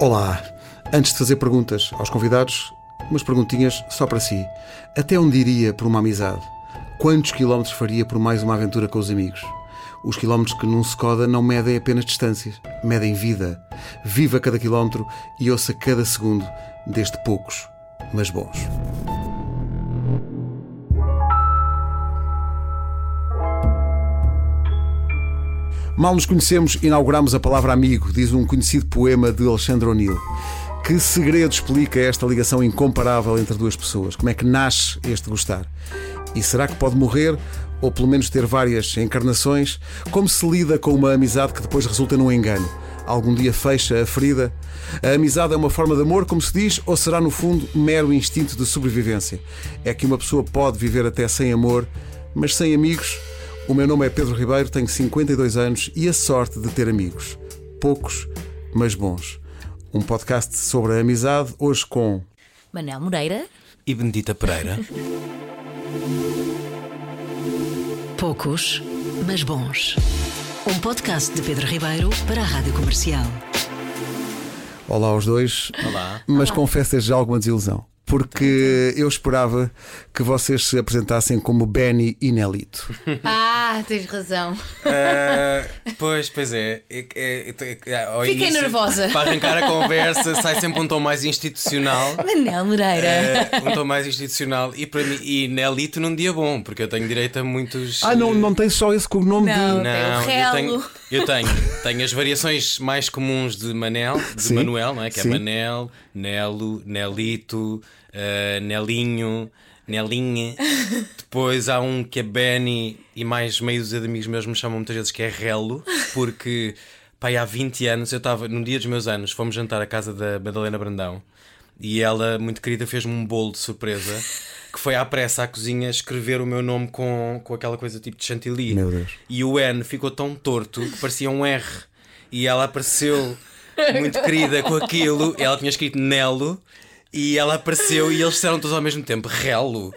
Olá! Antes de fazer perguntas aos convidados, umas perguntinhas só para si. Até onde iria por uma amizade? Quantos quilómetros faria por mais uma aventura com os amigos? Os quilómetros que num Skoda não medem apenas distâncias, medem vida. Viva cada quilómetro e ouça cada segundo deste poucos, mas bons. Mal nos conhecemos, inauguramos a palavra amigo, diz um conhecido poema de Alexandre O'Neill. Que segredo explica esta ligação incomparável entre duas pessoas? Como é que nasce este gostar? E será que pode morrer, ou pelo menos ter várias encarnações? Como se lida com uma amizade que depois resulta num engano? Algum dia fecha a ferida? A amizade é uma forma de amor, como se diz, ou será no fundo mero instinto de sobrevivência? É que uma pessoa pode viver até sem amor, mas sem amigos? O meu nome é Pedro Ribeiro, tenho 52 anos e a sorte de ter amigos. Poucos, mas bons. Um podcast sobre a amizade, hoje com Manel Moreira. E Benedita Pereira. Poucos, mas bons. Um podcast de Pedro Ribeiro para a Rádio Comercial. Olá aos dois. Olá. Mas confesso desde já alguma desilusão. Porque eu esperava que vocês se apresentassem como Benny e Nelito. Ah, tens razão. Ah, pois, pois é. É- é- é- ao Fiquei início, nervosa. Para arrancar a conversa, sai sempre um tom mais institucional. Manel Moreira. Ah, um tom mais institucional. E, para mim, e Nelito num dia bom, porque eu tenho direito a muitos. Ah, não, não tem só esse cognome Não. de. Não, Tem o eu tenho, eu tenho, tenho as variações mais comuns de Manel, de Sim. Manuel, não é? Que Sim. é Manel, Nelo, Nelito, eh, Nelinho, Nelinha. Depois há um que é Benny e mais meio de amigos meus me chamam muitas vezes que é Relo, porque pai, há 20 anos eu estava, num dia dos meus anos, fomos jantar à casa da Madalena Brandão e ela, muito querida, fez-me um bolo de surpresa. Que foi à pressa à cozinha escrever o meu nome com, com aquela coisa tipo de chantilly. Meu Deus. E o N ficou tão torto que parecia um R. E ela apareceu muito querida com aquilo. Ela tinha escrito Nelo. E ela apareceu e eles disseram todos ao mesmo tempo Relo.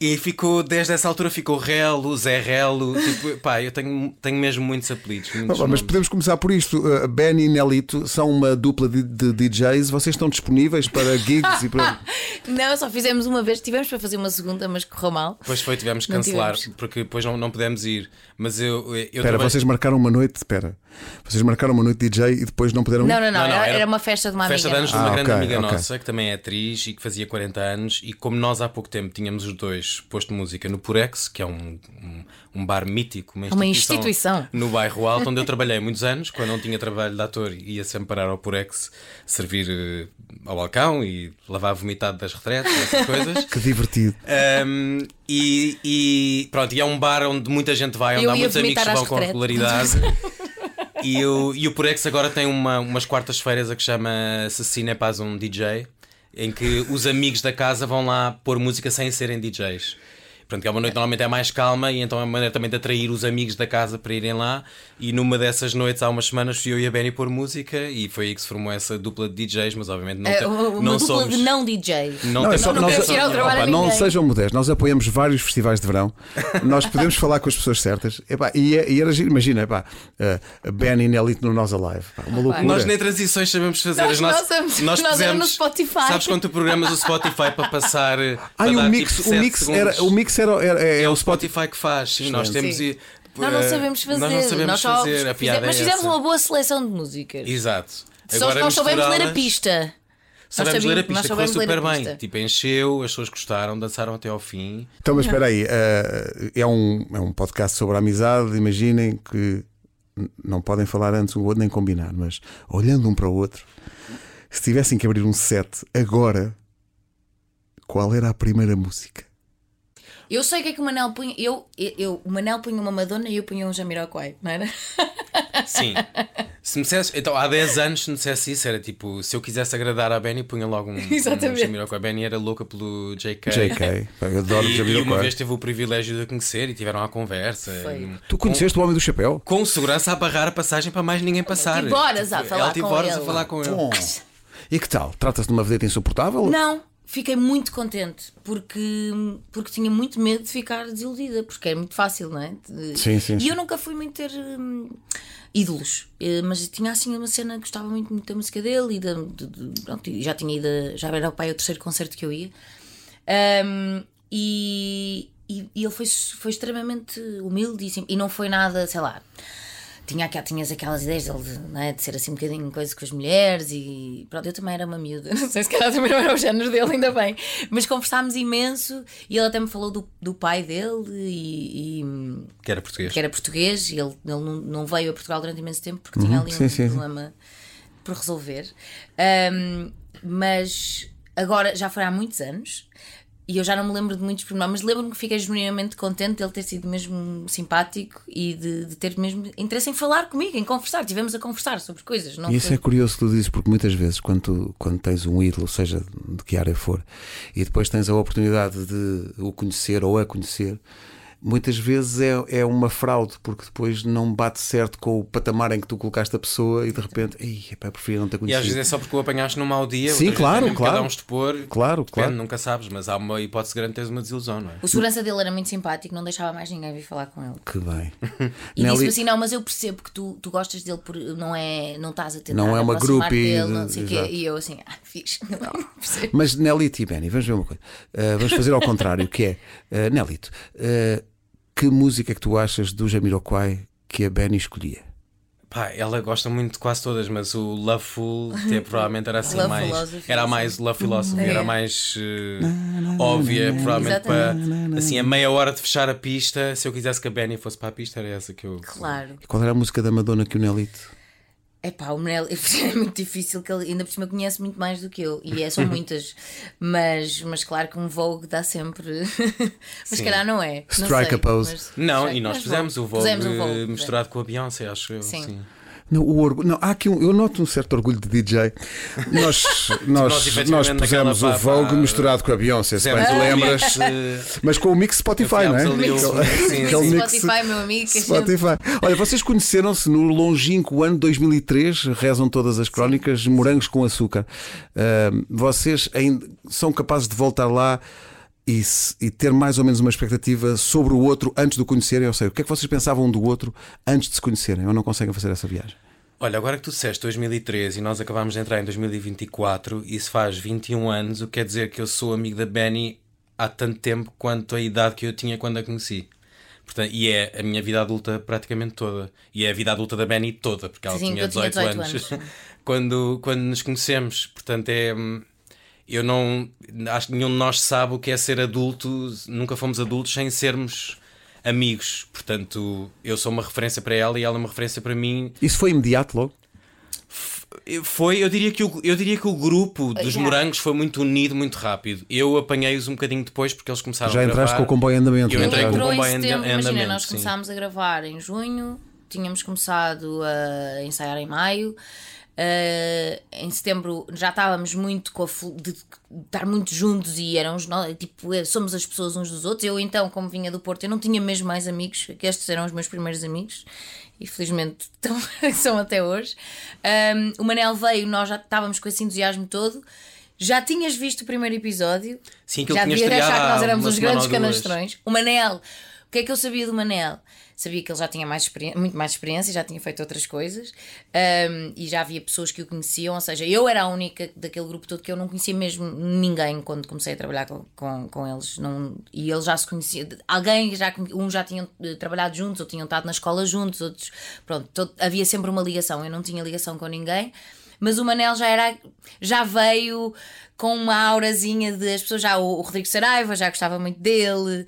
E ficou, desde essa altura ficou Relo, Zé Relo. Tipo, pá, eu tenho, tenho mesmo muitos apelidos. Ah, muitos pá, Mas podemos começar por isto. Uh, Benny e Nelito são uma dupla de, de DJs. Vocês estão disponíveis para gigs e para. Não, só fizemos uma vez, tivemos para fazer uma segunda, mas correu mal. Depois foi, tivemos que cancelar tivemos. porque depois não, não pudemos ir. Mas eu. eu Espera, também- vocês marcaram uma noite. Espera. Vocês marcaram uma noite DJ e depois não puderam. Não, não, não, Não, não, era, era uma festa de uma Festa de amiga. anos de Ah, uma grande ok, amiga ok. nossa que também é atriz e que fazia 40 anos. E como nós há pouco tempo tínhamos os dois posto música no Purex, que é um, um, um bar mítico, uma Uma instituição, instituição. no bairro Alto, onde eu trabalhei muitos anos. Quando não tinha trabalho de ator, ia sempre parar ao Purex servir eh, ao balcão e lavar vomitado das retretas, essas coisas. Que divertido. Um, e, e pronto, e é um bar onde muita gente vai, onde Eu há muitos amigos que vão com regularidade. e, o, e o Purex agora tem uma, umas quartas-feiras a que chama Assassina Paz um DJ, em que os amigos da casa vão lá pôr música sem serem DJs. Portanto, que é uma noite normalmente é mais calma e então é uma maneira também de atrair os amigos da casa para irem lá. E numa dessas noites, há umas semanas, fui eu e a Benny pôr música e foi aí que se formou essa dupla de DJs, mas obviamente não, É, tem- uma uma não dupla somos. de não DJ. Não, Não, é temos- só- não nós- Opa, não sejam modestos, nós apoiamos vários festivais de verão, nós podemos falar com as pessoas certas. Epá, e, é- e era imagina, epá, uh, Ben e Nelito no Nós Alive. Pá, uma loucura. Nós nem transições sabemos fazer. Nós- As nossas- nós somos- nós éramos no Spotify. Sabes quando tu programas o Spotify para passar. Ah, para e o mix, tipo, o mix era, segundos? o mix era, era- é, É o o Spotify que faz, sim. Nós temos. Sim. e- Nós não eh, sabemos fazer. Nós não sabemos Nós só fazer. A fizemos- piada mas é fizemos essa. uma boa seleção de músicas. Exato. Só Agora nós soubemos ler a pista. Sabemos ler a pista, a super bem. pista. Tipo, encheu, as pessoas gostaram, dançaram até ao fim. Então, mas espera aí, uh, é, um, é um podcast sobre a amizade. Imaginem que não podem falar antes um outro nem combinar, mas olhando um para o outro, se tivessem que abrir um set agora, qual era a primeira música? Eu sei o que é que o Manel punha. Eu, eu, eu- o Manel punha uma Madonna e eu punha um Jamiroquai, não era? Sim. Se me dissesse, então há 10 anos, se me dissesse isso, era tipo, se eu quisesse agradar à Benny, punha logo um. Um Jamiroquai. a Benny era louca pelo JK. JK. Eu adoro E, e Jamiroquai. uma vez teve o privilégio de a conhecer e tiveram a conversa. E- Tu conheceste o Homem do Chapéu? Com segurança a barrar a passagem para mais ninguém passar. tive horas a Tipo, falar ela com horas ele. a falar com ele. Bom. E que tal? Trata-se de uma vedeta insuportável? Não. Fiquei muito contente porque, porque tinha muito medo de ficar desiludida, porque é muito fácil, não é? Sim, sim, E eu nunca fui muito ter hum, ídolos, Eh, mas tinha assim uma cena que gostava muito, muito da música dele e da, de- de- pronto, já tinha ido, já era o pai o terceiro concerto que eu ia. Um, e, e, e ele foi, foi extremamente humilde e, e não foi nada, sei lá. Tinha, tinhas aquelas ideias dele de, é, de ser assim um bocadinho coisa com as mulheres e pronto, eu também era uma miúda, não sei se calhar também não era o género dele, ainda bem, mas conversámos imenso e ele até me falou do, do pai dele e, e- Que era português. que era português e ele, ele não, não veio a Portugal durante imenso tempo porque tinha ali sim, um sim. problema por resolver. Um, mas agora já foi há muitos anos e eu já não me lembro de muitos pormenores, mas lembro-me que fiquei genuinamente contente de ele ter sido mesmo simpático e de, de ter mesmo interesse em falar comigo, em conversar. Tivemos a conversar sobre coisas. Não E isso foi- é curioso que tu dizes, porque muitas vezes, quando, tu- quando tens um ídolo, seja de que área for, e depois tens a oportunidade de o conhecer ou a conhecer, muitas vezes é, é uma fraude, porque depois não bate certo com o patamar em que tu colocaste a pessoa e de repente, Ih, epá, preferia não ter E às conhecido. vezes é só porque o apanhaste num mau dia. Sim, claro, é claro. Cada um estupor. Claro, Depende, claro. Nunca sabes, mas há uma hipótese grande de teres uma desilusão, não é? O segurança dele era muito simpático, não deixava mais ninguém vir falar com ele. Que bem. E Nelly- disse-me assim: não, mas eu percebo que tu, tu gostas dele, por, não, é, não estás a tentar Não é uma groupie dele, de- não sei quê. E eu assim, ah, Mas Nelito e Benny, vamos ver uma coisa. Uh, vamos fazer ao contrário, que é uh, Nelito, uh, que música é que tu achas do Jamiroquai que a Benny escolhia? Pá, ela gosta muito de quase todas, mas o Loveful até provavelmente era assim Love mais. Philosophy, Era mais Love Philosophy, É. era mais óbvia, provavelmente para. Assim, a meia hora de fechar a pista, se eu quisesse que a Benny fosse para a pista, era essa que eu. Claro. E qual era a música da Madonna que o Nelito? É pá, o Manel é muito difícil que ele ainda por cima conhece muito mais do que eu. E é, são muitas. Mas, mas claro que um Vogue dá sempre. mas se Sim. calhar não é. não Strike sei, a pose. mas- Não, e nós fizemos o Vogue, Pusemos o Vogue, misturado com a Beyoncé, acho eu. Sim. sim. Não, o orgulho, não, há aqui um, eu noto um certo orgulho de DJ. Nós, nós, nós, efetivamente, pusemos o Vogue misturado com a Beyoncé, se bem te lembras. esse- Mas com o mix Spotify, não é? Aquele- sim, sim. mix Spotify, meu amigo. Spotify. Olha, vocês conheceram-se no longínquo ano 2003, rezam todas as crónicas, morangos com açúcar. Ahm, vocês ainda são capazes de voltar lá e, e ter mais ou menos uma expectativa sobre o outro antes de o conhecerem? Ou seja, o que é que vocês pensavam um do outro antes de se conhecerem? Ou não conseguem fazer essa viagem? Olha, agora que tu disseste 2013 e nós acabámos de entrar em 2024, isso faz 21 anos, o que quer dizer que eu sou amigo da Benny há tanto tempo quanto a idade que eu tinha quando a conheci. Portanto, e é a minha vida adulta praticamente toda. E é a vida adulta da Benny toda, porque ela Sim, tinha eu tinha 18, 18 anos, anos. quando, quando nos conhecemos. Portanto, é. Eu não. Acho que nenhum de nós sabe o que é ser adulto, nunca fomos adultos sem sermos amigos. Portanto, eu sou uma referência para ela e ela é uma referência para mim. Isso foi imediato logo? Foi, eu diria que o, eu diria que o grupo dos Yeah. morangos foi muito unido muito rápido. Eu apanhei-os um bocadinho depois porque eles começaram Já a entraste gravar. com o comboio em andamento. Eu não é? entrei Já- com o em comboio em setembro, em imagina, andamento, nós sim. começámos a gravar em junho, tínhamos começado a ensaiar em maio. Eh, em setembro já estávamos muito com a de estar muito juntos e nós, tipo, eh, somos as pessoas uns dos outros. Eu então, como vinha do Porto, eu não tinha mesmo mais amigos, que estes eram os meus primeiros amigos e felizmente estão, são até hoje. Um, o Manel veio, nós já estávamos com esse entusiasmo todo. Já tinhas visto o primeiro episódio? Sim, que já devias achar que nós éramos os grandes canastrões. O Manel, o que é que eu sabia do Manel? Sabia que ele já tinha mais muito mais experiência, já tinha feito outras coisas um, e já havia pessoas que o conheciam. Ou seja, eu era a única daquele grupo todo que eu não conhecia mesmo ninguém quando comecei a trabalhar com, com, com eles. Não, e eles já se conheciam. Alguém, já, uns já tinham eh, trabalhado juntos, ou tinham estado na escola juntos, outros. Pronto, todo- havia sempre uma ligação. Eu não tinha ligação com ninguém. Mas o Manel já era já veio com uma aurazinha de as pessoas já o, Rodrigo Saraiva já gostava muito dele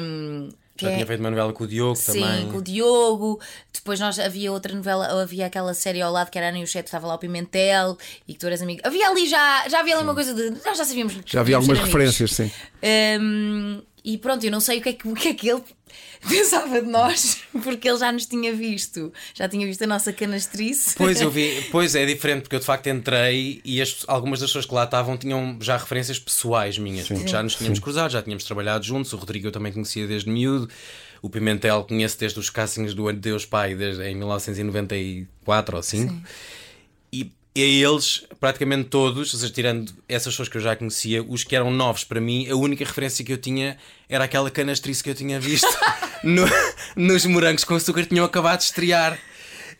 um, Já é- tinha feito uma novela com o Diogo Sim, também. com o Diogo. Depois nós havia outra novela, havia aquela série ao lado que era Ana e o Chefe, estava lá o Pimentel e que tu eras amigo. Havia ali já, já havia ali uma coisa de. Nós já sabíamos Já havia algumas amigos. referências, sim. Um, e pronto, eu não sei o que, é que, o que é que ele pensava de nós, porque ele já nos tinha visto, já tinha visto a nossa canastrice. Pois eu vi, pois é diferente, porque eu de facto entrei e as- algumas das pessoas que lá estavam tinham já referências pessoais minhas, porque já nos tínhamos cruzado, já tínhamos trabalhado juntos, o Rodrigo eu também conhecia desde miúdo, o Pimentel conheço desde os castings do Deus Pai desde, em 1994 ou 5. E E a eles, praticamente todos, ou seja, tirando essas pessoas que eu já conhecia, os que eram novos para mim, a única referência que eu tinha era aquela canastrice que eu tinha visto no- nos morangos com açúcar que tinham acabado de estrear.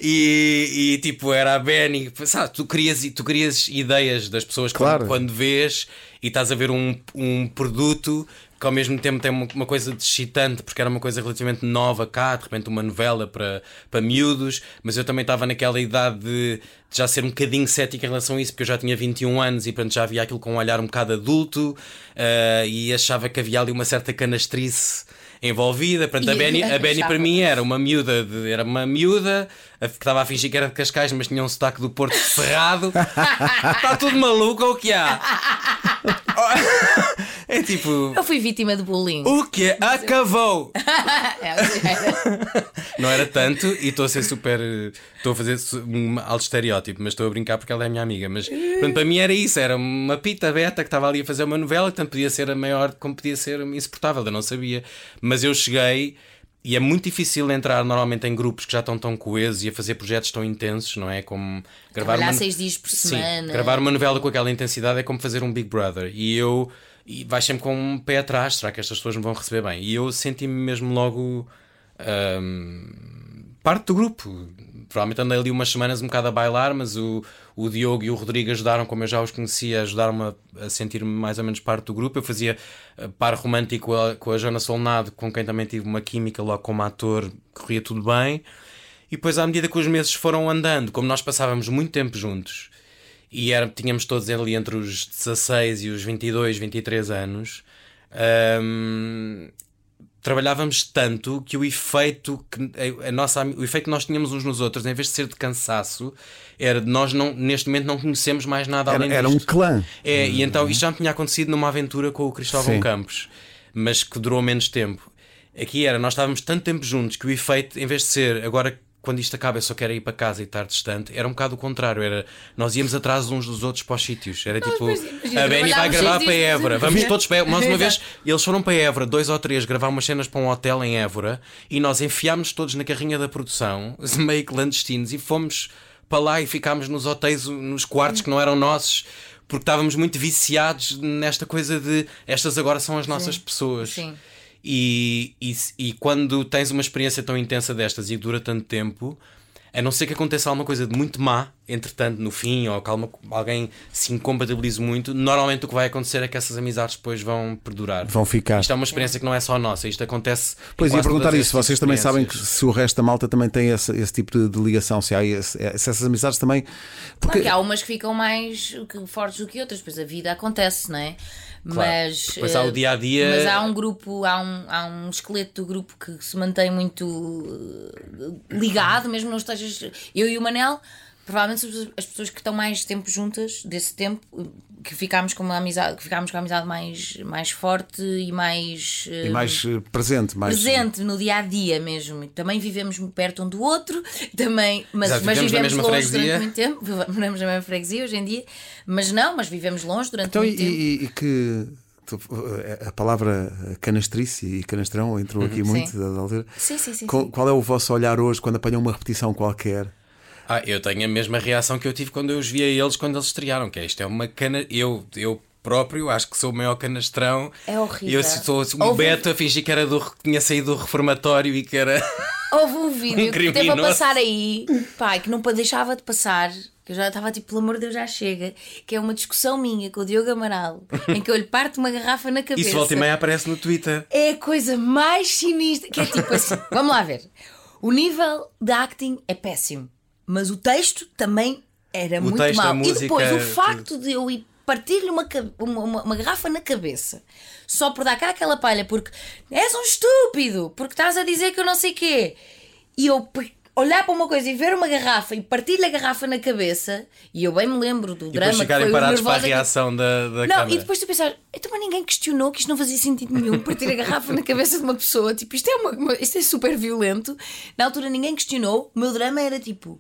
E, e, tipo, era a Benny, sabe? Tu querias, tu querias ideias das pessoas Claro. quando, quando vês e estás a ver um, um produto que ao mesmo tempo tem uma, coisa de excitante, porque era uma coisa relativamente nova cá, de repente uma novela para, para miúdos, mas eu também estava naquela idade de, de já ser um bocadinho cético em relação a isso, porque eu já tinha 21 anos e portanto já havia aquilo com um olhar um bocado adulto eh, e achava que havia ali uma certa canastrice envolvida. Portanto, a E- Benny, a Benny para mim era uma miúda, de- era uma miúda a- que estava a fingir que era de Cascais, mas tinha um sotaque do Porto cerrado. Está tudo maluco ou o que há? É tipo. Eu fui vítima de bullying. O que Acabou! É, Não era tanto e estou a ser super. Estou a fazer um alto estereótipo, mas estou a brincar porque ela é minha amiga. Mas pronto, para mim era isso: era uma pita beta que estava ali a fazer uma novela, tanto podia ser a maior como podia ser insuportável, eu não sabia. Mas eu cheguei. E é muito difícil entrar normalmente em grupos que já estão tão coesos e a fazer projetos tão intensos, não é? Como gravar Trabalhar uma... seis dias por semana. Sim, gravar uma novela com aquela intensidade é como fazer um Big Brother. E eu. E vais sempre com um pé atrás, será que estas pessoas me vão receber bem? E eu senti-me mesmo logo. ahm, parte do grupo. Provavelmente andei ali umas semanas um bocado a bailar, mas o, o Diogo e o Rodrigo ajudaram, como eu já os conhecia, ajudaram-me a, a sentir-me mais ou menos parte do grupo. Eu fazia eh, par romântico com a, com a Solnado, com quem também tive uma química logo como ator, corria tudo bem. E depois, à medida que os meses foram andando, como nós passávamos muito tempo juntos e era, tínhamos todos ali entre os 16 e os 22, 23 anos, hum, trabalhávamos tanto que o efeito que a nossa, o efeito que nós tínhamos uns nos outros, em vez de ser de cansaço, era de nós não, neste momento não conhecemos mais nada Era, além era um disto. clã. É, e então isto já me tinha acontecido numa aventura com o Cristóvão Sim. Campos, mas que durou menos tempo. Aqui era, nós estávamos tanto tempo juntos que o efeito, em vez de ser agora quando isto acaba eu só quero ir para casa e estar distante, era um bocado o contrário. Era, nós íamos atrás uns dos outros para os sítios. Era tipo, depois, imagina, a Benny vai gravar para. Évora, vamos todos para Évora. Nós uma vez, eles foram para Évora, dois ou três, gravar umas cenas para um hotel em Évora e nós enfiámos todos na carrinha da produção, meio clandestinos, e fomos para lá e ficámos nos hotéis, nos quartos que não eram nossos. Porque estávamos muito viciados nesta coisa de estas agora são as nossas pessoas. Sim. E, e, e quando tens uma experiência tão intensa destas e dura tanto tempo, a não ser que aconteça alguma coisa de muito má, entretanto, no fim, ou que alguma- alguém se incompatibilize muito, normalmente o que vai acontecer é que essas amizades depois vão perdurar. Vão ficar. Isto é uma experiência que não é só nossa, isto acontece. Pois ia perguntar isso, vocês também sabem que se o resto da malta também tem esse, esse tipo de, de ligação, se há esse- se essas amizades também. Porque Claro que há umas que ficam mais que- fortes do que outras, depois a vida acontece, não é? Claro. Mas, Depois há o eh, dia-a-dia. Mas há um grupo, há um, há um esqueleto do grupo que se mantém muito eh, ligado, mesmo não estejas. Eu e o Manel, provavelmente as pessoas- as pessoas que estão mais tempo juntas, desse tempo, eh, que ficámos com uma amizade, que ficámos com a amizade mais, mais forte e mais. eh, e mais eh, presente, mais presente no dia a dia mesmo. E Também vivemos perto um do outro, também, mas, Exato, mas vivemos longe freguesia. durante muito tempo. Vivemos na mesma freguesia hoje em dia, mas não, mas vivemos longe durante Então, e, muito tempo. e- e que tu- a palavra canastrice e canastrão entrou aqui muito Sim. da da altura. Sim, sim, sim, Qual, sim. qual é o vosso olhar hoje quando apanham uma repetição qualquer? Ah, eu tenho a mesma reação que eu tive quando eu os vi a eles quando eles estrearam, que é isto é uma cana. Eu, eu próprio acho que sou o maior canastrão. É horrível. Eu sou um Houve- Beto a fingir que era do, que tinha saído do reformatório e que era. Houve um vídeo Um que teve a passar aí, pai, que não deixava de passar. Que eu já estava tipo, pelo amor de Deus, já chega. Que é uma discussão minha com o Diogo Amaral, em que eu lhe parto uma garrafa na cabeça. Isso volta e meia aparece no Twitter. é a coisa mais sinistra. Que é tipo assim, vamos lá ver. O nível de acting é péssimo, mas o texto também era muito texto, mau. música, e depois o tudo. facto de eu ir partir-lhe uma, uma, uma, garrafa na cabeça só por dar cá aquela palha, porque és um estúpido, porque estás a dizer que eu não sei quê. E eu olhar para uma coisa e ver uma garrafa e partir-lhe a garrafa na cabeça, e eu bem me lembro do E drama depois ficarem foi o parados para a que- reação da, da não, e depois tu pensar, então mas ninguém questionou que isto não fazia sentido nenhum partir a garrafa na cabeça de uma pessoa. Tipo, isto é, uma, uma- isto é super violento. Na altura ninguém questionou. O meu drama era tipo,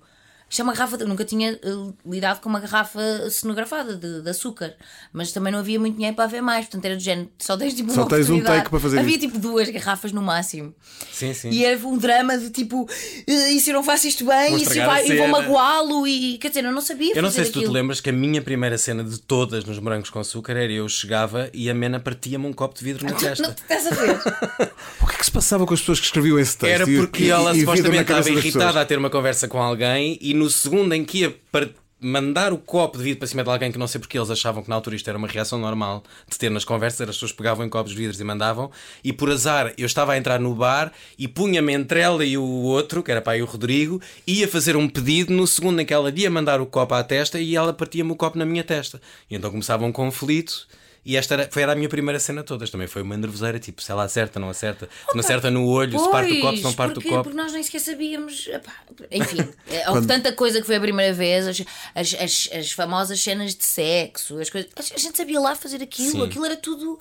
Isto é uma garrafa, de- eu nunca tinha eh, lidado com uma garrafa cenografada de, de açúcar, mas também não havia muito dinheiro para haver mais, portanto era do género, só tens tipo Só uma tens um take para fazer Havia isto. tipo duas garrafas no máximo. Sim, sim. E era um drama de tipo, "Eh, e se eu não faço isto bem, Vou e, se vai, a vou cena." magoá-lo, e quer dizer, eu não sabia Eu não fazer sei se tu te lembras que a minha primeira cena de todas nos morangos com açúcar era eu chegava e a Mena partia-me um copo de vidro na Não, testa. estás a ver? O que é que se passava com as pessoas que escreviam esse texto? Era porque e- ela e supostamente estava irritada pessoas? a ter uma conversa com alguém e no segundo em que ia par- mandar o copo de vidro para cima de alguém que não sei porque eles achavam que na altura isto era uma reação normal de ter nas conversas, as pessoas pegavam em copos de vidros e mandavam, e por azar eu estava a entrar no bar e punha-me entre ela e o outro, que era para aí o Rodrigo, ia fazer um pedido no segundo em que ela ia mandar o copo à testa e ela partia-me o copo na minha testa. E então começava um conflito. E esta era, foi era a minha primeira cena todas. Também foi uma nervoseira, tipo, se ela acerta, não acerta, se não acerta no olho, se parte o copo, se não parte porque, o copo. Porque nós nem sequer sabíamos. epá, enfim, é, houve tanta coisa que foi a primeira vez, as, as, as, as famosas cenas de sexo, as coisas. A gente sabia lá fazer aquilo, Sim. aquilo era tudo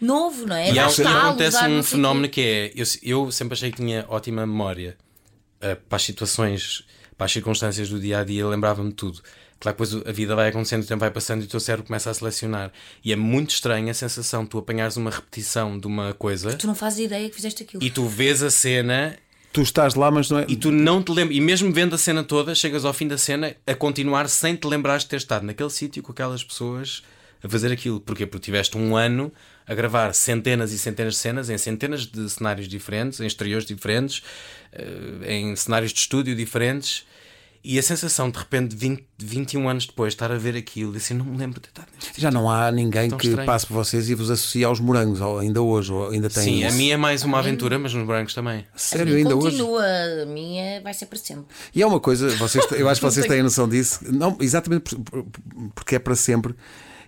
novo, não é? E há- e acontece um fenómeno que é: eu, eu sempre achei que tinha ótima memória eh, para as situações, para as circunstâncias do dia a dia, lembrava-me de tudo. Claro que depois a vida vai acontecendo, o tempo vai passando e o teu cérebro começa a selecionar. E é muito estranha a sensação de tu apanhares uma repetição de uma coisa Tu não fazes ideia que fizeste aquilo. e tu vês a cena Tu estás lá, mas não é. e tu não te lembras. E mesmo vendo a cena toda, chegas ao fim da cena a continuar sem te lembrares de ter estado naquele sítio com aquelas pessoas a fazer aquilo. Porquê? Porque tiveste um ano a gravar centenas e centenas de cenas em centenas de cenários diferentes, em exteriores diferentes, eh, em cenários de estúdio diferentes. E a sensação de repente, de 20, 21 anos depois, estar a ver aquilo e assim, não me lembro de estar neste Já não há ninguém que estranho. passe por vocês e vos associe aos morangos, ou ainda hoje, ou ainda tem. Sim, a minha é mais uma aventura, mas nos brancos também. Sério, ainda hoje. continua, a minha vai ser para sempre. E é uma coisa, vocês, eu acho que vocês têm noção disso, não, exatamente por- por- porque é para sempre,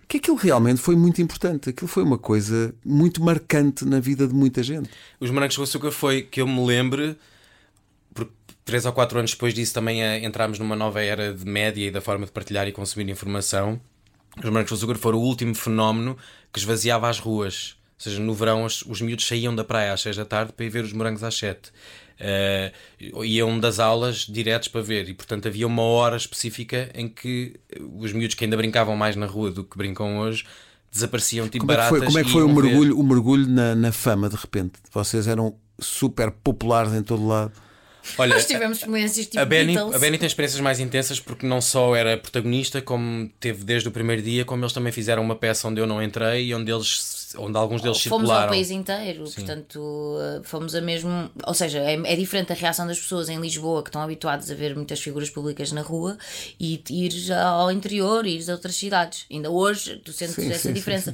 que aquilo realmente foi muito importante. Aquilo foi uma coisa muito marcante na vida de muita gente. Os Morangos com Açúcar foi que eu me lembre, três ou quatro anos depois disso também eh, entramos numa nova era de média e da forma de partilhar e consumir informação. Os Morangos com Açúcar foram o último fenómeno que esvaziava as ruas. Ou seja, no verão os, os miúdos saíam da praia às seis da tarde para ir ver os morangos às sete. Eh, iam das aulas diretos para ver e portanto havia uma hora específica em que os miúdos que ainda brincavam mais na rua do que brincam hoje desapareciam tipo Como é baratas foi, como é que foi o ver. mergulho, o mergulho na, na fama de repente? Vocês eram super populares em todo lado. Olha, Nós tivemos experiências tipo a Benny, a Benny tem experiências mais intensas porque não só era protagonista, como teve desde o primeiro dia, como eles também fizeram uma peça onde eu não entrei e onde eles onde alguns deles Fomos ao circularam. país inteiro, portanto, eh, fomos a mesmo. Ou seja, é, é diferente a reação das pessoas em Lisboa que estão habituadas a ver muitas figuras públicas na rua e ires ao interior, ires a outras cidades. Ainda hoje tu sentes Sim, essa sim, sim, diferença.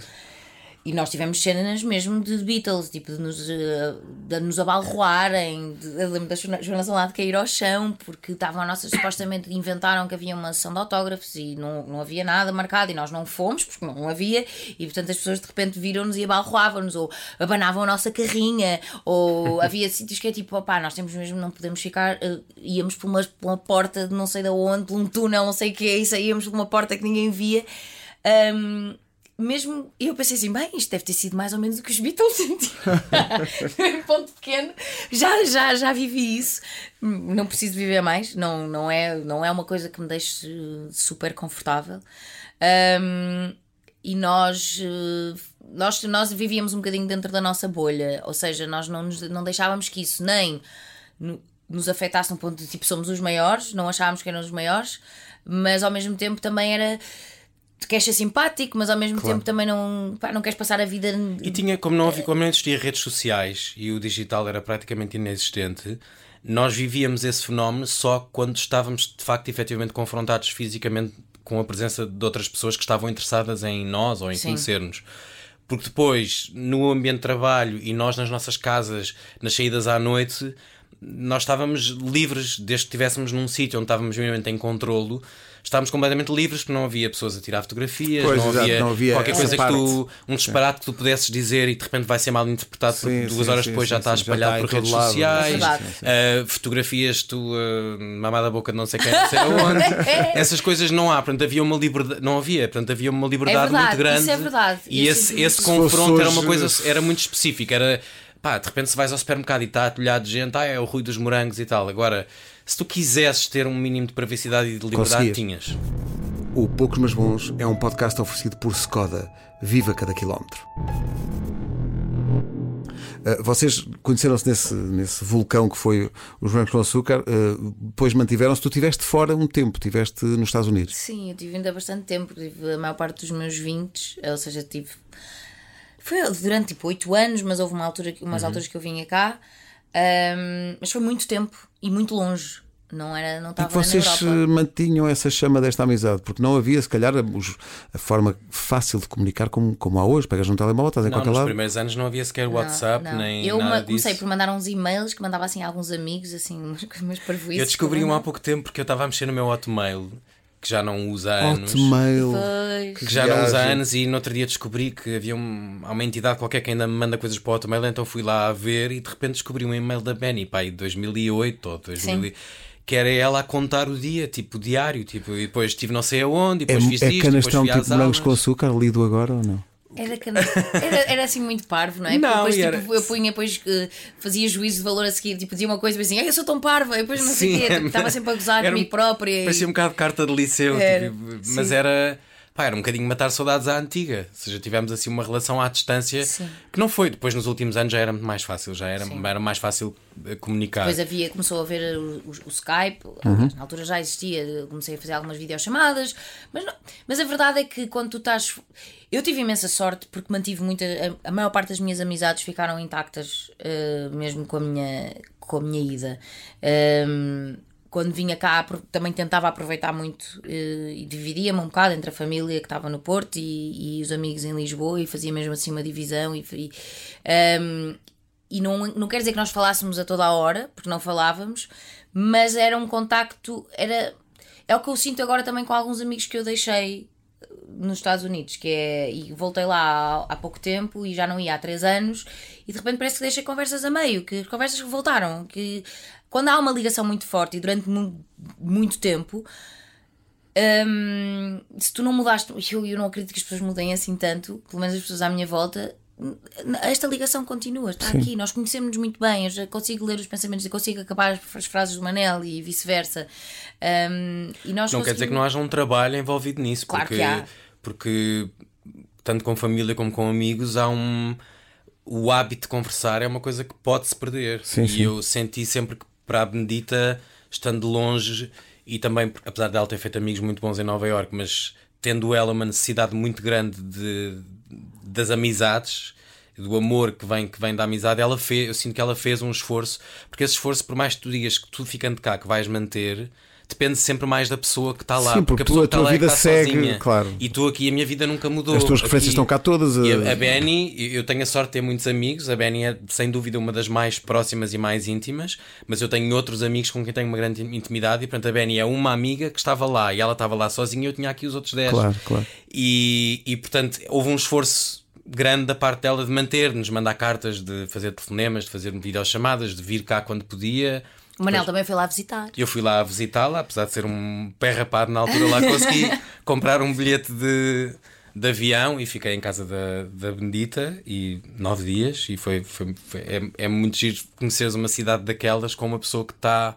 E nós tivemos cenas mesmo de Beatles, tipo de nos, eh, de nos abalroarem. De, eu lembro da Joana Joana Salado cair ao chão, porque estavam a nossa, supostamente inventaram que havia uma sessão de autógrafos e não, não havia nada marcado e nós não fomos, porque não havia, e portanto as pessoas de repente viram-nos e abalroavam-nos, ou abanavam a nossa carrinha, ou havia sítios que é tipo, opá, nós temos mesmo, não podemos ficar, eh, íamos por uma, por uma porta de não sei de onde, por um túnel, não sei o que é, e saíamos por uma porta que ninguém via. Ahm, mesmo eu pensei assim, bem, isto deve ter sido mais ou menos o que os Beatles sentiram. em ponto pequeno, já, já, já vivi isso. Não preciso viver mais, não, não, é, não é uma coisa que me deixe super confortável. Ahm, e nós, eh, nós, nós vivíamos um bocadinho dentro da nossa bolha, ou seja, nós não, nos, não deixávamos que isso nem no- nos afetasse num ponto de tipo somos os maiores, não achávamos que eram os maiores, mas ao mesmo tempo também era tu queres ser simpático, mas ao mesmo tempo também não, pá, não queres passar a vida. E tinha, como não, havia, como não existia redes sociais e o digital era praticamente inexistente, nós vivíamos esse fenómeno só quando estávamos de facto efetivamente confrontados fisicamente com a presença de outras pessoas que estavam interessadas em nós ou em conhecer-nos. Porque depois, no ambiente de trabalho e nós nas nossas casas, nas saídas à noite, nós estávamos livres, desde que estivéssemos num sítio onde estávamos minimamente em controlo, estávamos completamente livres, porque não havia pessoas a tirar fotografias, Pois, não, exato, havia não havia qualquer coisa que parte. tu, um disparate que tu pudesses dizer e de repente vai ser mal interpretado Sim, porque duas sim, horas sim, depois sim, já está sim, já espalhado está por redes lado. sociais, É verdade. uh, fotografias tu uh, mamada a boca de não sei quem, não sei aonde. Essas coisas não há, portanto havia uma liberdade, não havia, portanto havia uma liberdade verdade, muito grande. isso é verdade. E esse, sinto esse isso. confronto era uma coisa, era muito específica, era pá, de repente se vais ao supermercado e está atulhado de gente, ah, é o ruído dos morangos e tal. Agora, se tu quisesses ter um mínimo de privacidade e de liberdade, Conseguias. tinhas. O Poucos Mas Bons é um podcast oferecido por Skoda. Viva cada quilómetro. Uh, vocês conheceram-se nesse, nesse vulcão que foi os Brancos com Açúcar, uh, depois mantiveram-se. Tu estiveste fora um tempo, estiveste nos Estados Unidos. Sim, eu tive ainda bastante tempo, tive a maior parte dos meus 20, ou seja, tive. Foi durante tipo 8 anos, mas houve uma altura, umas alturas que eu vinha cá, ahm, mas foi muito tempo e muito longe. Não era, não E estava que vocês na Europa. mantinham essa chama desta amizade, porque não havia, se calhar, a forma fácil de comunicar como, como há hoje. Pegas num telemóvel, estás em Não, qualquer nos lado. primeiros anos não havia sequer Não, WhatsApp, não. nem Eu nada ma- disso. comecei por mandar uns e-mails que mandava assim a alguns amigos, assim, umas, umas parvoíces. Eu descobri um há pouco tempo porque eu estava a mexer no meu Hotmail, que já não usa há anos. Hotmail. Pois. Que já não usa há Viagem. anos e no outro dia descobri que havia um- há uma entidade qualquer que ainda me manda coisas para o Hotmail, então fui lá a ver e de repente descobri um e-mail da Benny, pá, de 2008 ou 2000, e- que era ela a contar o dia, tipo diário, tipo, e depois estive não sei aonde, e É, depois fiz é isto, canastrão depois fui tipo morangos com açúcar, lido agora ou não? Era, era, era assim muito parvo, não é? Não, depois e tipo, era- eu punha, depois fazia juízo de valor a seguir, tipo, dizia uma coisa e depois assim, "Ai, eu sou tão parva, e depois não sei o quê, tipo, estava sempre a gozar era um- comigo própria. e- Parecia um bocado carta de liceu, Era, tipo, mas sim. era. Pá, era um bocadinho matar saudades à antiga. Ou seja, tivemos assim uma relação à distância Sim. que não foi. Depois, nos últimos anos, já era muito mais fácil, já era, era mais fácil eh, comunicar. Depois havia, começou a ver o, o- o Skype, Uhum. na altura já existia, eu comecei a fazer algumas videochamadas, mas, não- mas a verdade é que quando tu estás. Eu tive imensa sorte porque mantive muita. A, a maior parte das minhas amizades ficaram intactas, eh, mesmo com a minha, com a minha ida. Ehm, quando vinha cá também tentava aproveitar muito eh, e dividia-me um bocado entre a família que estava no Porto e, e os amigos em Lisboa e fazia mesmo assim uma divisão e, e, ehm, e não, não quer dizer que nós falássemos a toda a hora, porque não falávamos, mas era um contacto, era é o que eu sinto agora também com alguns amigos que eu deixei nos Estados Unidos, que é, e voltei lá há, há pouco tempo e já não ia há três anos, e de repente parece que deixei conversas a meio, que as conversas voltaram, que quando há uma ligação muito forte e durante mu- muito tempo, hum, se tu não mudaste, eu, eu não acredito que as pessoas mudem assim tanto, pelo menos as pessoas à minha volta, esta ligação continua, está aqui, nós conhecemos-nos muito bem, eu já consigo ler os pensamentos, eu consigo acabar as frases do Manel e vice-versa. E nós Não quer dizer que não haja um trabalho envolvido nisso, Claro porque, que há. porque tanto com família como com amigos há um. O hábito de conversar é uma coisa que pode-se perder. Sim, e sim. eu senti sempre que para a Benedita, estando longe, e também, apesar dela ter feito amigos muito bons em Nova Iorque, mas tendo ela uma necessidade muito grande de, das amizades, do amor que vem, que vem da amizade, ela fez, eu sinto que ela fez um esforço, porque esse esforço, por mais que tu digas que tu ficando cá que vais manter, depende sempre mais da pessoa que está lá. Sim, porque a tu- pessoa a que tua está lá é vida está segue, sozinha. claro. E tu aqui, a minha vida nunca mudou. As tuas referências Aqui- estão cá todas. e eh, a, a Benny, eu tenho a sorte de ter muitos amigos. A Benny é sem dúvida uma das mais próximas e mais íntimas, mas eu tenho outros amigos com quem tenho uma grande intimidade. E portanto, a Benny é uma amiga que estava lá e ela estava lá sozinha e eu tinha aqui os outros 10. Claro, claro. E, e portanto, houve um esforço grande da parte dela de manter-nos, mandar cartas, de fazer telefonemas, de fazer videochamadas, de vir cá quando podia. O Manel também foi lá visitar. Eu fui lá visitá-la, apesar de ser um pé rapado na altura, lá consegui comprar um bilhete de, de avião e fiquei em casa da, da Benedita e nove dias e foi, foi, foi- é, é muito giro conheceres uma cidade daquelas com uma pessoa que está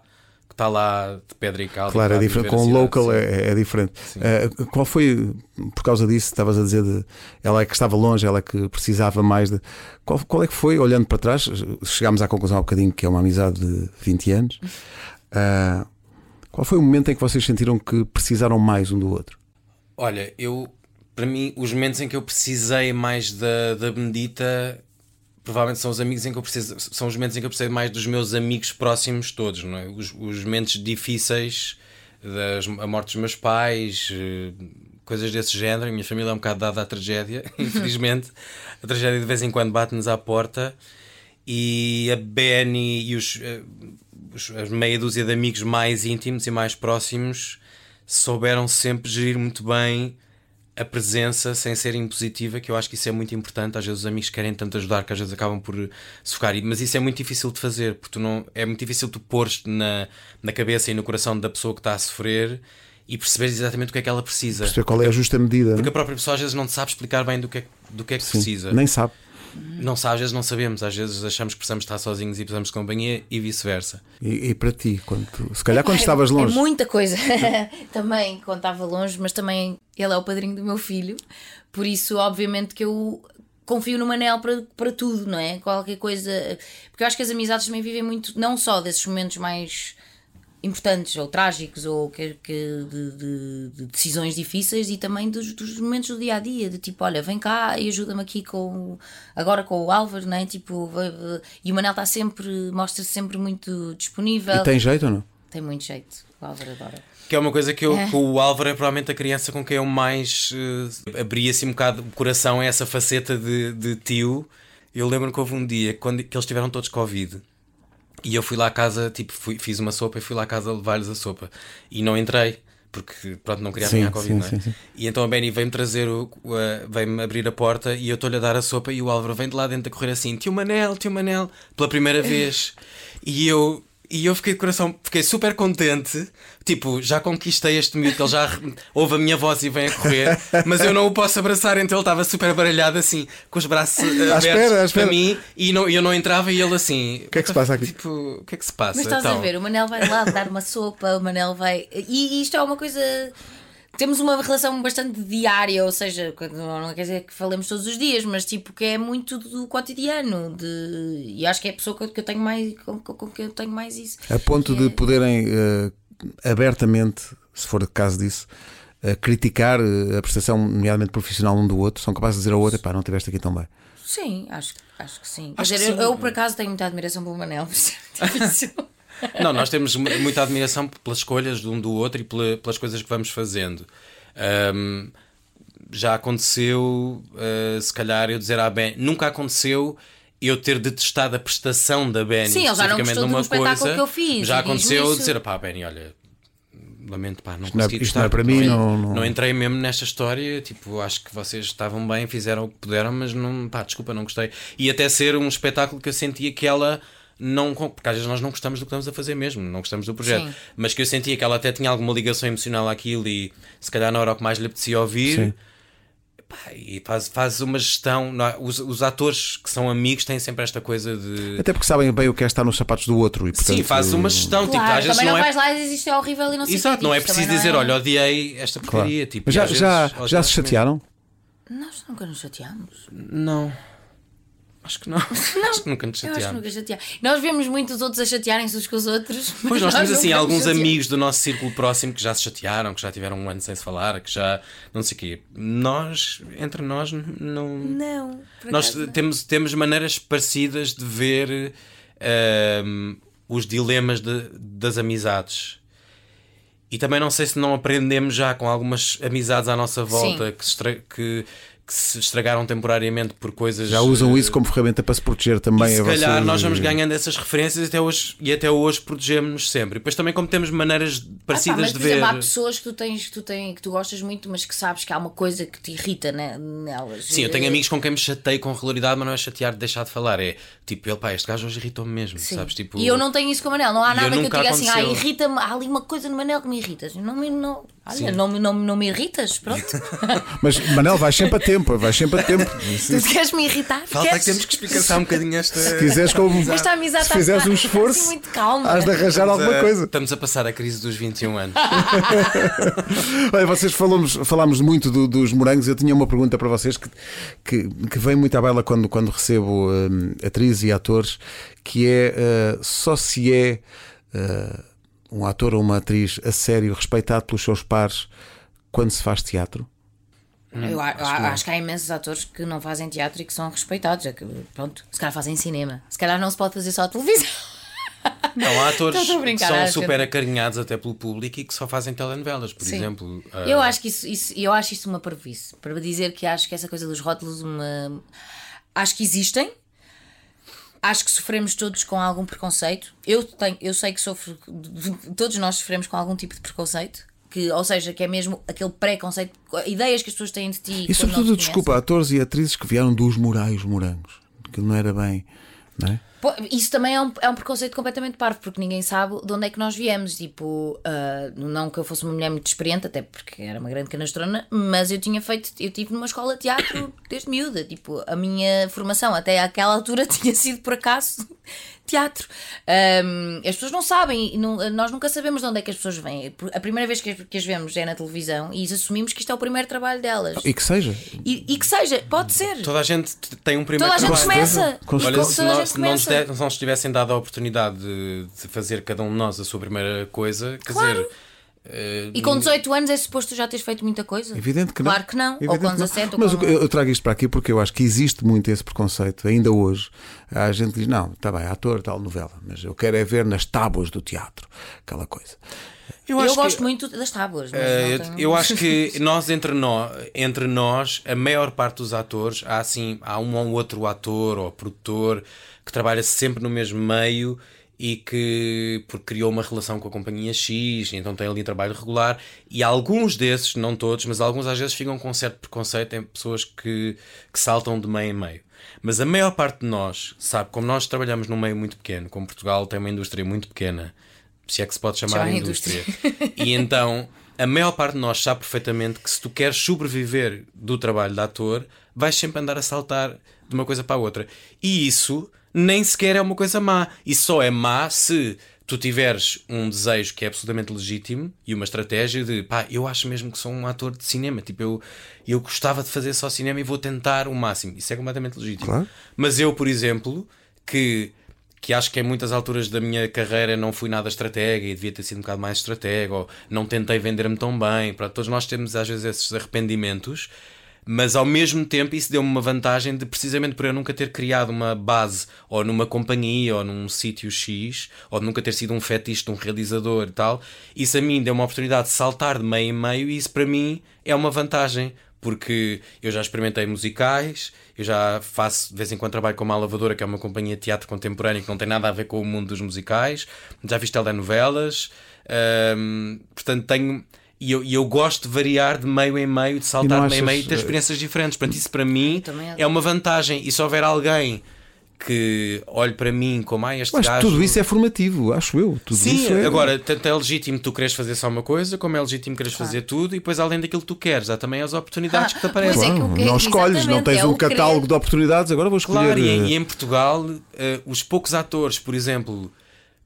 que está lá de pedra e cal. Claro, é a diferente. Com o local é, é diferente. Eh, qual foi, por causa disso, estavas a dizer de ela é que estava longe, ela é que precisava mais de. Qual, qual é que foi, olhando para trás, chegámos à conclusão há um bocadinho que é uma amizade de 20 anos. Ah, qual foi o momento em que vocês sentiram que precisaram mais um do outro? Olha, eu para mim, os momentos em que eu precisei mais da, da Benedita provavelmente são os amigos em que eu preciso, são os momentos em que eu precisei mais dos meus amigos próximos todos, não é? Os, os momentos difíceis, das, a morte dos meus pais, eh, coisas desse género. A minha família é um bocado dada à tragédia, infelizmente. A tragédia de vez em quando bate-nos à porta. E a Benny e os, eh, os, as meia dúzia de amigos mais íntimos e mais próximos souberam sempre gerir muito bem a presença sem ser impositiva, que eu acho que isso é muito importante. Às vezes os amigos querem tanto ajudar que às vezes acabam por sufocar, mas isso é muito difícil de fazer, porque tu não, é muito difícil tu pôr-te na, na cabeça e no coração da pessoa que está a sofrer e perceber exatamente o que é que ela precisa. Perceber qual é a justa medida. Porque não a própria pessoa às vezes não sabe explicar bem do que é, do que, é que Sim, precisa. Nem sabe. Não sabe, às vezes não sabemos, às vezes achamos que precisamos estar sozinhos e precisamos de companhia e vice-versa. E, e para ti, quando tu- se calhar quando É- estavas É longe. muita coisa. também quando estava longe, mas também ele é o padrinho do meu filho. Por isso, obviamente, que eu confio no Manel para, para tudo, não é? Qualquer coisa. Porque eu acho que as amizades também vivem muito, não só desses momentos mais importantes ou trágicos ou que, que de, de- de decisões difíceis e também dos, dos momentos do dia a dia de tipo olha vem cá e ajuda-me aqui com agora com o Álvaro não é? tipo e o Manel está sempre mostra-se sempre muito disponível E tem jeito ou não? tem muito jeito o Álvaro adora Que é uma coisa que, eu, É. que o Álvaro é provavelmente a criança com quem eu mais eh, abri assim um bocado o coração a essa faceta de, de tio. Eu lembro que houve um dia quando, que eles tiveram todos Covid e eu fui lá à casa, tipo, fui- fiz uma sopa e fui lá à casa levar-lhes a sopa e não entrei. Porque pronto, não queria apanhar Covid, sim, não é? sim, sim. E então a Benny veio-me trazer, o, a- veio-me abrir a porta e eu estou-lhe a dar a sopa e o Álvaro vem de lá dentro a correr assim: Tio Manel, tio Manel, pela primeira vez. E eu, e eu fiquei de coração, fiquei super contente. Tipo, já conquistei este miúdo, ele já ouve a minha voz e vem a correr, mas eu não o posso abraçar, então ele estava super baralhado assim, com os braços eh, abertos espera, à espera. para mim e não, eu não entrava e ele assim. O que é que se passa aqui? Tipo, o que é que se passa? Mas estás então? a ver, o Manel vai lá dar uma sopa, o Manel vai. E isto é uma coisa. Temos uma relação bastante diária, ou seja, quando- não quer dizer que falemos todos os dias, mas tipo que é muito do cotidiano. De... E acho que é a pessoa com que eu tenho mais, com, com, que eu tenho mais isso. A ponto de é- poderem eh, abertamente, se for o caso disso, eh, criticar eh, a prestação, nomeadamente profissional, um do outro, são capazes de dizer ao outro: pá, não estiveste aqui tão bem. Sim, acho, acho que sim. Acho Quer que dizer, eu, sim. eu, por acaso tenho muita admiração pelo Manel, mas é difícil. Não, nós temos mu- muita admiração pelas escolhas de um do outro e pela- pelas coisas que vamos fazendo. Ahm, já aconteceu, ah, se calhar, eu dizer à Ben, nunca aconteceu eu ter detestado a prestação da Benny. Sim, ele já não especificamente gostou numa do espetáculo coisa. que eu fiz, Já aconteceu isso. dizer, pá, Benny, olha. Lamento, pá, não não é- consegui isto não é para mim, não- não- entrei mesmo nesta história. Tipo, acho que vocês estavam bem, fizeram o que puderam, mas não, pá, desculpa, não gostei. E até ser um espetáculo que eu sentia que ela não. Porque às vezes nós não gostamos do que estamos a fazer mesmo, não gostamos do projeto. Sim. Mas que eu sentia que ela até tinha alguma ligação emocional àquilo e se calhar não era o que mais lhe apetecia ouvir. Sim. E faz, faz uma gestão. é? Os, os atores que são amigos têm sempre esta coisa de. Até porque sabem bem o que é estar nos sapatos do outro. E, portanto, Sim, faz uma gestão. tipo, Claro, às vezes também não, não é. vais lá e isto é horrível e não sei o Exato, quê. não é Tipo, preciso dizer, não é- olha, odiei esta Claro. porcaria. Tipo, Mas e já, já, vezes- já vezes se chatearam? Nós nunca nos chateámos. Não. Acho que não. Acho que nunca nos Eu acho que chateámos. nunca chateámos. Nós vemos muito os outros a chatearem-se uns com os outros. Pois nós temos assim alguns chateamos. amigos do nosso círculo próximo que já se chatearam, que já tiveram um ano sem se falar, que já não sei o quê. Nós, entre nós, não. Não, Nós não. temos, temos maneiras parecidas de ver ahm, os dilemas de- das amizades. E também não sei se não aprendemos já com algumas amizades à nossa volta Sim. que, que- que se estragaram temporariamente por coisas. Já usam eh, isso como ferramenta para se proteger também e se a calhar vocês nós vamos e- ganhando essas referências até hoje, e até hoje protegemos-nos sempre. E depois também como temos maneiras Ah, pá, parecidas mas, de ver. exemplo, há pessoas que tu tens, que tu tens, que tu gostas muito, mas que sabes que há uma coisa que te irrita né, nelas. Sim, eu tenho Eh, amigos com quem me chatei com regularidade, mas não é chatear de deixar de falar. É tipo, ele, pá, este gajo hoje irritou-me mesmo, Sim. sabes? Tipo, E eu não tenho isso com o Manel. Não há nada que eu diga assim, ah, aconteceu. irrita-me. Há ali uma coisa no Manel que me irrita. Não me, não, olha, não, me- não, não me irritas, pronto. Mas Manel, vais sempre a tempo, vais sempre a tempo. tu queres me irritar? Falta queres? que temos que explicar um bocadinho esta. Se quiseres, como, Esta amizade se está- fizeres um está esforço, assim muito calma. has de arranjar alguma Eh, coisa. Estamos a passar a crise dos 21 anos. Olha, vocês falamos, falámos muito do- dos morangos. Eu tinha uma pergunta para vocês que, que, que vem muito à baila quando, quando recebo hum, atrizes e atores, que é uh, só se é uh, um ator ou uma atriz a sério, respeitado pelos seus pares, quando se faz teatro. Eu, a- eu acho, que há imensos atores que não fazem teatro e que são respeitados. É que, pronto, se calhar fazem cinema. Se calhar não se pode fazer só televisão. Não, há atores a que são acho super que- acarinhados até pelo público e que só fazem telenovelas, por Sim. exemplo. ah, Eu acho que isso, isso, eu acho isso uma parvoíce. Para dizer que acho que essa coisa dos rótulos uma... acho que existem. Acho que sofremos todos com algum preconceito. Eu tenho, eu sei que sofro, todos nós sofremos com algum tipo de preconceito. Que, ou seja, que é mesmo aquele preconceito, ideias que as pessoas têm de ti. E sobretudo, desculpa, atores e atrizes que vieram dos Morais Morangos. Que não era bem. Não é? Isso também é um, é um preconceito completamente parvo, porque ninguém sabe de onde é que nós viemos. Tipo, ah, não que eu fosse uma mulher muito experiente, até porque era uma grande canastrona, mas eu tinha feito, eu tive numa escola de teatro desde miúda. Tipo, a minha formação até àquela altura tinha sido por acaso teatro. Ahm, as pessoas não sabem, e não- nós nunca sabemos de onde é que as pessoas vêm. A primeira vez que as, que as vemos é na televisão e assumimos que isto é o primeiro trabalho delas. E que seja. E, e que seja, pode ser. Toda a gente tem um primeiro Toda a gente trabalho. começa. Com Olha, Toda se, a nós, gente se começa. não nos tivessem dado a oportunidade de, de fazer cada um de nós a sua primeira coisa, quer Claro. dizer. Eh, E com 18 anos é suposto já teres feito muita coisa? Evidente que não. Claro que não. Evidente ou com que não. 17 ou Mas com... que- eu trago isto para aqui porque eu acho que existe muito esse preconceito, ainda hoje. A gente diz: não, está bem, ator, tal novela, mas eu quero é ver nas tábuas do teatro, aquela coisa. Eu, acho que- gosto muito das tábuas. Mas não tenho- eu acho que nós entre, nós entre nós, a maior parte dos atores, há assim, há um ou outro ator ou produtor que trabalha sempre no mesmo meio e que porque criou uma relação com a companhia X, então tem ali trabalho regular, e alguns desses, não todos, mas alguns às vezes ficam com certo preconceito em pessoas que, que saltam de meio em meio. Mas a maior parte de nós, sabe, como nós trabalhamos num meio muito pequeno, como Portugal tem uma indústria muito pequena, se é que se pode chamar Chama de indústria. indústria. e então, a maior parte de nós sabe perfeitamente que se tu queres sobreviver do trabalho de ator, vais sempre andar a saltar de uma coisa para a outra. E isso nem sequer é uma coisa má. E só é má se tu tiveres um desejo que é absolutamente legítimo e uma estratégia de pá, eu acho mesmo que sou um ator de cinema. Tipo, eu, eu gostava de fazer só cinema e vou tentar o máximo. Isso é completamente legítimo. Claro. Mas eu, por exemplo, que que acho que em muitas alturas da minha carreira não fui nada estratega e devia ter sido um bocado mais estratega, ou não tentei vender-me tão bem. Pronto, todos nós temos às vezes esses arrependimentos, mas ao mesmo tempo isso deu-me uma vantagem de precisamente por eu nunca ter criado uma base ou numa companhia ou num sítio X, ou nunca ter sido um fetiche de um realizador e tal, isso a mim deu uma oportunidade de saltar de meio em meio e isso para mim é uma vantagem porque eu já experimentei musicais, eu já faço de vez em quando trabalho com uma lavadora, que é uma companhia de teatro contemporâneo que não tem nada a ver com o mundo dos musicais, já fiz telenovelas, hum, portanto tenho. E eu, e eu gosto de variar de meio em meio, de saltar de meio em meio e ter eh, experiências diferentes. Portanto, isso para mim é uma vantagem. E se houver alguém que olhe para mim como ah, este Mas gajo. tudo isso é formativo, acho eu. Tudo Sim, isso é... agora, tanto é legítimo tu queres fazer só uma coisa, como é legítimo queres fazer tudo, e depois, além daquilo que tu queres, há também as oportunidades Ah, que te aparecem. é que Claro, o que- não escolhes, não tens é um o querer. catálogo de oportunidades, agora vou escolher. Claro, e, eh, em- e em Portugal, eh, os poucos atores, por exemplo,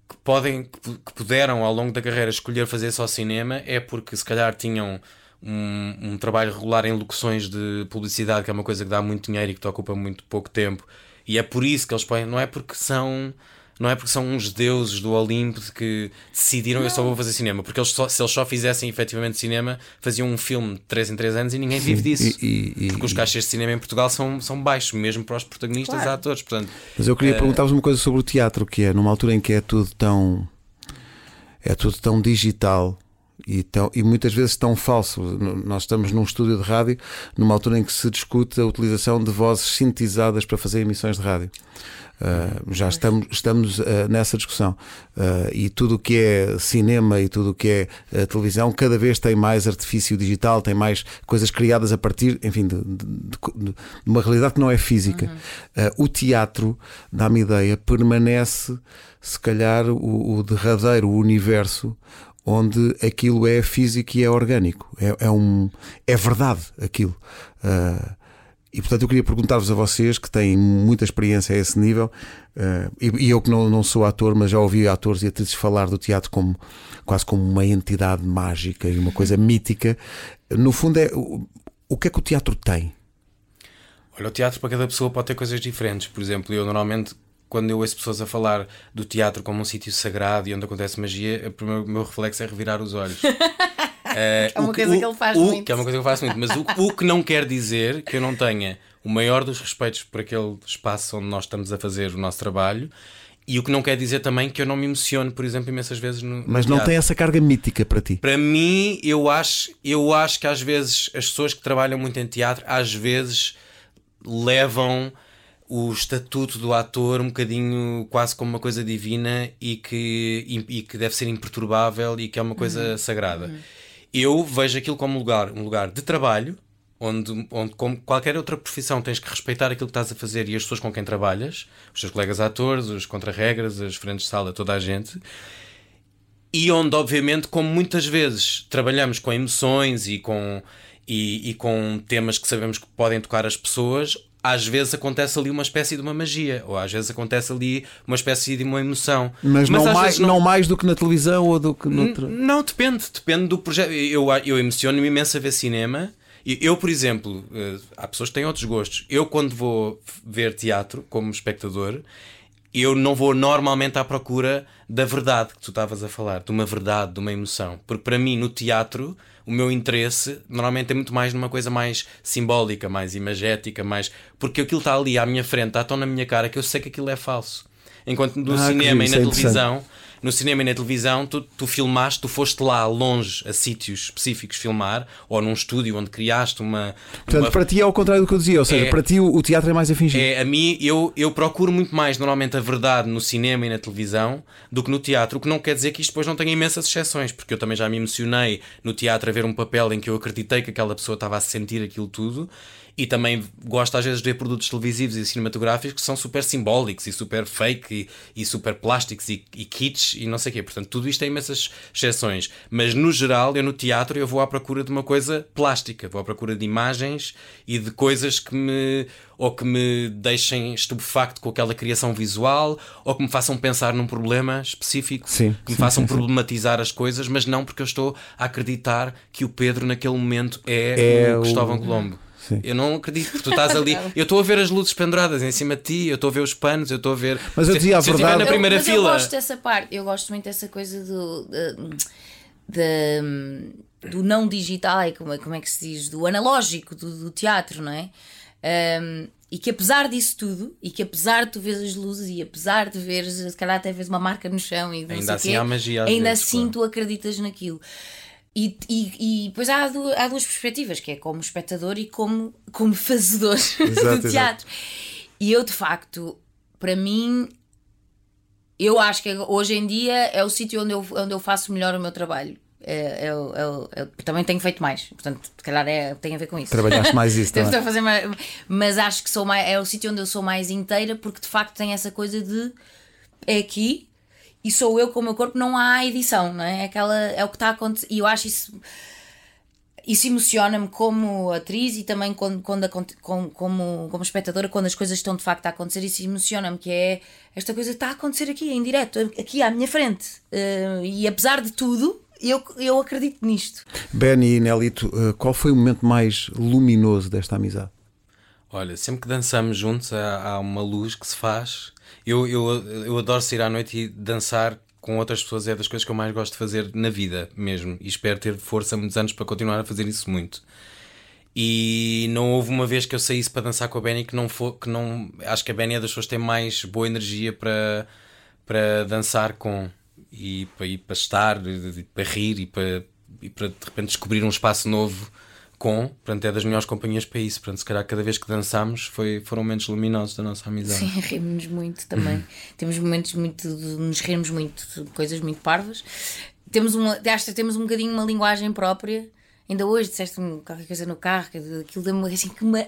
que, podem, que pu- que puderam ao longo da carreira escolher fazer só cinema, é porque se calhar tinham um, um trabalho regular em locuções de publicidade, que é uma coisa que dá muito dinheiro e que te ocupa muito pouco tempo, e é por isso que eles põem, não é porque são. Não é porque são uns deuses do Olimpo de que decidiram eu só vou fazer cinema, porque eles só- se eles só fizessem efetivamente cinema, faziam um filme de 3 em 3 anos e ninguém vive disso. e- e- porque os cachês de cinema em Portugal são, são baixos, mesmo para os protagonistas e Claro. atores. Portanto, Mas eu queria Eh, perguntar-vos uma coisa sobre o teatro, que é numa altura em que é tudo tão é tudo tão digital e, tão, e muitas vezes tão falso. Nós estamos num estúdio de rádio numa altura em que se discute a utilização de vozes sintetizadas para fazer emissões de rádio. Uh, já estamos, estamos uh, nessa discussão Uh, e tudo o que é cinema e tudo o que é televisão cada vez tem mais artifício digital, tem mais coisas criadas a partir, enfim, de, de- de- uma realidade que não é física. Uh, o teatro, dá-me ideia, permanece se calhar o, o derradeiro universo onde aquilo é físico e é orgânico, é, é um, é verdade aquilo. Uh, e portanto eu queria perguntar-vos a vocês que têm muita experiência a esse nível, eh, e, e eu que não, não sou ator, mas já ouvi atores e atrizes falar do teatro como quase como uma entidade mágica e uma coisa mítica. No fundo, é o, o que é que o teatro tem? Olha, o teatro para cada pessoa pode ter coisas diferentes. Por exemplo, eu normalmente, quando eu ouço pessoas a falar do teatro como um sítio sagrado e onde acontece magia, o primeiro- o meu reflexo é revirar os olhos. Eh, É uma o coisa que ele faz o- muito. Que é uma coisa que eu faço muito. Mas o, o que não quer dizer que eu não tenha o maior dos respeitos por aquele espaço onde nós estamos a fazer o nosso trabalho. E o que não quer dizer também que eu não me emociono, por exemplo, imensas vezes no. no Mas não teatro. tem essa carga mítica para ti. Para mim, eu acho, eu acho que às vezes as pessoas que trabalham muito em teatro, às vezes levam o estatuto do ator um bocadinho quase como uma coisa divina e que, e, e que deve ser imperturbável e que é uma coisa sagrada. Eu vejo aquilo como um lugar, um lugar de trabalho, onde, onde, como qualquer outra profissão, tens que respeitar aquilo que estás a fazer e as pessoas com quem trabalhas, os teus colegas atores, os contra-regras, as frentes de sala, toda a gente. E onde, obviamente, como muitas vezes trabalhamos com emoções e com, e, e com temas que sabemos que podem tocar as pessoas, às vezes acontece ali uma espécie de uma magia, ou às vezes acontece ali uma espécie de uma emoção. Mas, não, às mais, vezes não... mais do que na televisão ou do que noutra. N- Não, depende, depende do projeto. Eu, eu emociono-me imenso a ver cinema. E Eu, por exemplo, eh, há pessoas que têm outros gostos. Eu, quando vou ver teatro como espectador, eu não vou normalmente à procura da verdade que tu estavas a falar, de uma verdade, de uma emoção. Porque para mim, no teatro, o meu interesse normalmente é muito mais numa coisa mais simbólica, mais imagética, mais. Porque aquilo está ali à minha frente, está tão na minha cara que eu sei que aquilo é falso. Enquanto no Ah, cinema e na é televisão, no cinema e na televisão, tu, tu filmaste, tu foste lá longe a sítios específicos filmar, ou num estúdio onde criaste uma. Portanto, uma- para ti é ao contrário do que eu dizia, ou seja, É- para ti o, o teatro é mais a fingir. é, a mim, eu, eu procuro muito mais normalmente a verdade no cinema e na televisão do que no teatro, o que não quer dizer que isto depois não tenha imensas exceções, porque eu também já me emocionei no teatro a ver um papel em que eu acreditei que aquela pessoa estava a sentir aquilo tudo. E também gosto às vezes de ver produtos televisivos e cinematográficos que são super simbólicos e super fake e, e super plásticos e, e kitsch e não sei o quê. Portanto, tudo isto tem imensas exceções. Mas no geral, eu no teatro eu vou à procura de uma coisa plástica, vou à procura de imagens e de coisas que me ou que me deixem estupefacto com aquela criação visual, ou que me façam pensar num problema específico, Sim, que me sim, façam sim, problematizar as coisas, mas não porque eu estou a acreditar que o Pedro naquele momento É é, o- o Cristóvão Colombo. Sim. Eu não acredito que tu estás ali. Eu estou a ver as luzes penduradas em cima de ti, eu estou a ver os panos, eu estou a ver. Mas eu dizia a se eu verdade- na primeira eu, mas fila. Eu gosto dessa parte, eu gosto muito dessa coisa do. de- de- do não digital, é como, como é que se diz? Do analógico, do, do teatro, não é? Um, e que apesar disso tudo, e que apesar de tu veres as luzes, e apesar de veres, se calhar até vês uma marca no chão e Ainda assim quê, magia ainda vezes, assim claro. tu acreditas naquilo. E, e, e depois há, há duas perspectivas, que é como espectador e como, como fazedor exato. do teatro. E eu, de facto, para mim, eu acho que hoje em dia é o sítio onde eu, onde eu faço melhor o meu trabalho. O- é o- também tenho feito mais, portanto, se calhar é, tem a ver com isso. Trabalhaste mais isso também. a fazer mais, mas acho que sou mais, é o sítio onde eu sou mais inteira porque de facto tem essa coisa de é aqui e sou eu com o meu corpo, não há edição, não é? É Aquela, é o que está a acontecer. E eu acho isso. Isso emociona-me como atriz e também quando, quando aconte- com- como, como espectadora, quando as coisas estão de facto a acontecer. Isso emociona-me, que é esta coisa está a acontecer aqui, em direto, aqui à minha frente. Eh, e apesar de tudo, eu, eu acredito nisto. Benny e Nelito, eh, qual foi o momento mais luminoso desta amizade? Olha, sempre que dançamos juntos há, há uma luz que se faz. Eu, eu, eu adoro sair à noite e dançar com outras pessoas, é das coisas que eu mais gosto de fazer na vida mesmo. E espero ter força muitos anos para continuar a fazer isso muito. E não houve uma vez que eu saísse para dançar com a Benny que não for, que não. Acho que a Benny é das pessoas que tem mais boa energia para, para dançar com e para, e para estar, e para rir e para, e para de repente descobrir um espaço novo com. Portanto, é das melhores companhias para isso. Portanto, se calhar cada vez que dançamos foi, foram momentos luminosos da nossa amizade. Sim, rimos muito também. Temos momentos muito de nos rirmos muito de coisas muito parvas. Temos uma, acho que temos um bocadinho uma linguagem própria. Ainda hoje disseste-me qualquer coisa no carro, aquilo deu-me assim que uma,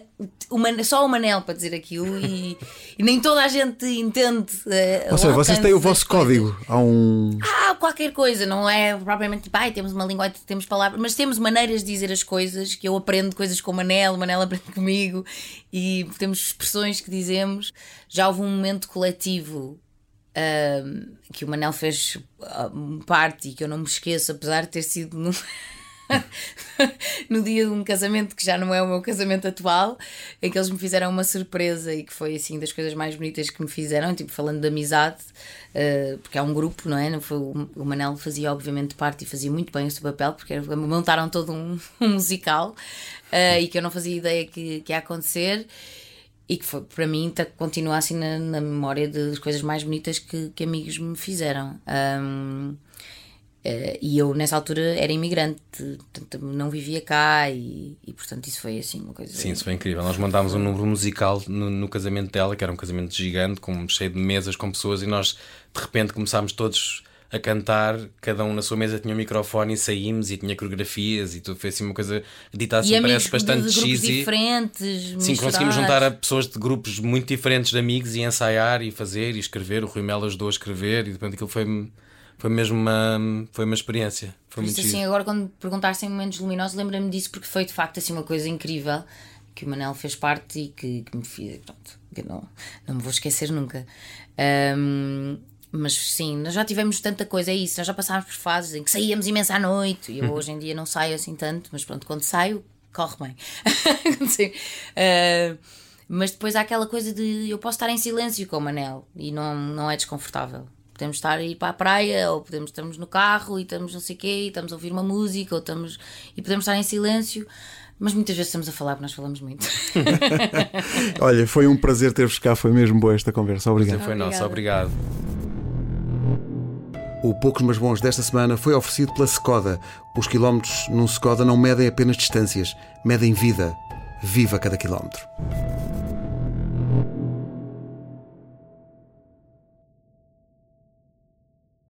uma, só o Manel para dizer aquilo e, e nem toda a gente entende. eh, Ou seja, vocês têm o vosso coisas. código. Há um. Há qualquer coisa, não é propriamente tipo, ai, temos uma linguagem, temos palavras, mas temos maneiras de dizer as coisas que eu aprendo coisas com o Manel, o Manel aprende comigo e temos expressões que dizemos. Já houve um momento coletivo ahm, que o Manel fez ah, parte e que eu não me esqueço, apesar de ter sido no, dia de um casamento que já não é o meu casamento atual, em que eles me fizeram uma surpresa e que foi assim das coisas mais bonitas que me fizeram, tipo falando de amizade, eh, porque é um grupo, não é? Não foi, o Manel fazia obviamente parte e fazia muito bem o seu papel, porque montaram todo um, um musical eh, e que eu não fazia ideia que, que ia acontecer. E que foi, para mim tá- continua assim na, na memória das coisas mais bonitas que, que amigos me fizeram. Ahm, eh, e eu nessa altura era imigrante, portanto não vivia cá e, e, portanto isso foi assim uma coisa. Sim, isso foi incrível. Nós mandámos um número musical no, no casamento dela, que era um casamento gigante, com, cheio de mesas com pessoas, e nós de repente começámos todos a cantar, cada um na sua mesa tinha um microfone e saímos e tinha coreografias e tudo. Foi assim uma coisa dita assim, e parece bastante de, cheesy. diferentes. Sim, conseguimos juntar a pessoas de grupos muito diferentes de amigos e ensaiar e fazer e escrever. O Rui Melo ajudou a escrever e de repente aquilo foi, foi mesmo uma, foi uma experiência. Foi muito isso, assim, agora quando perguntaste em momentos luminosos, lembrei-me disso porque foi de facto assim uma coisa incrível que o Manel fez parte e que, que me fiz. Pronto, que não, não me vou esquecer nunca. Ahm, mas sim, nós já tivemos tanta coisa, é isso. Nós já passámos por fases em que saíamos imenso à noite. E eu hoje em dia não saio assim tanto, mas pronto, quando saio, corre bem. Ah, mas depois há aquela coisa de eu posso estar em silêncio com o Manel e não, não é desconfortável. Podemos estar a ir para a praia, ou podemos estamos no carro e estamos não sei o quê, e estamos a ouvir uma música, ou estamos, e podemos estar em silêncio, mas muitas vezes estamos a falar porque nós falamos muito. Olha, foi um prazer ter-vos cá, foi mesmo boa esta conversa. Obrigado. Foi nosso, Obrigada. obrigado. O Poucos Mas Bons desta semana foi oferecido pela Skoda. Os quilómetros num Skoda não medem apenas distâncias, medem vida. Viva cada quilómetro.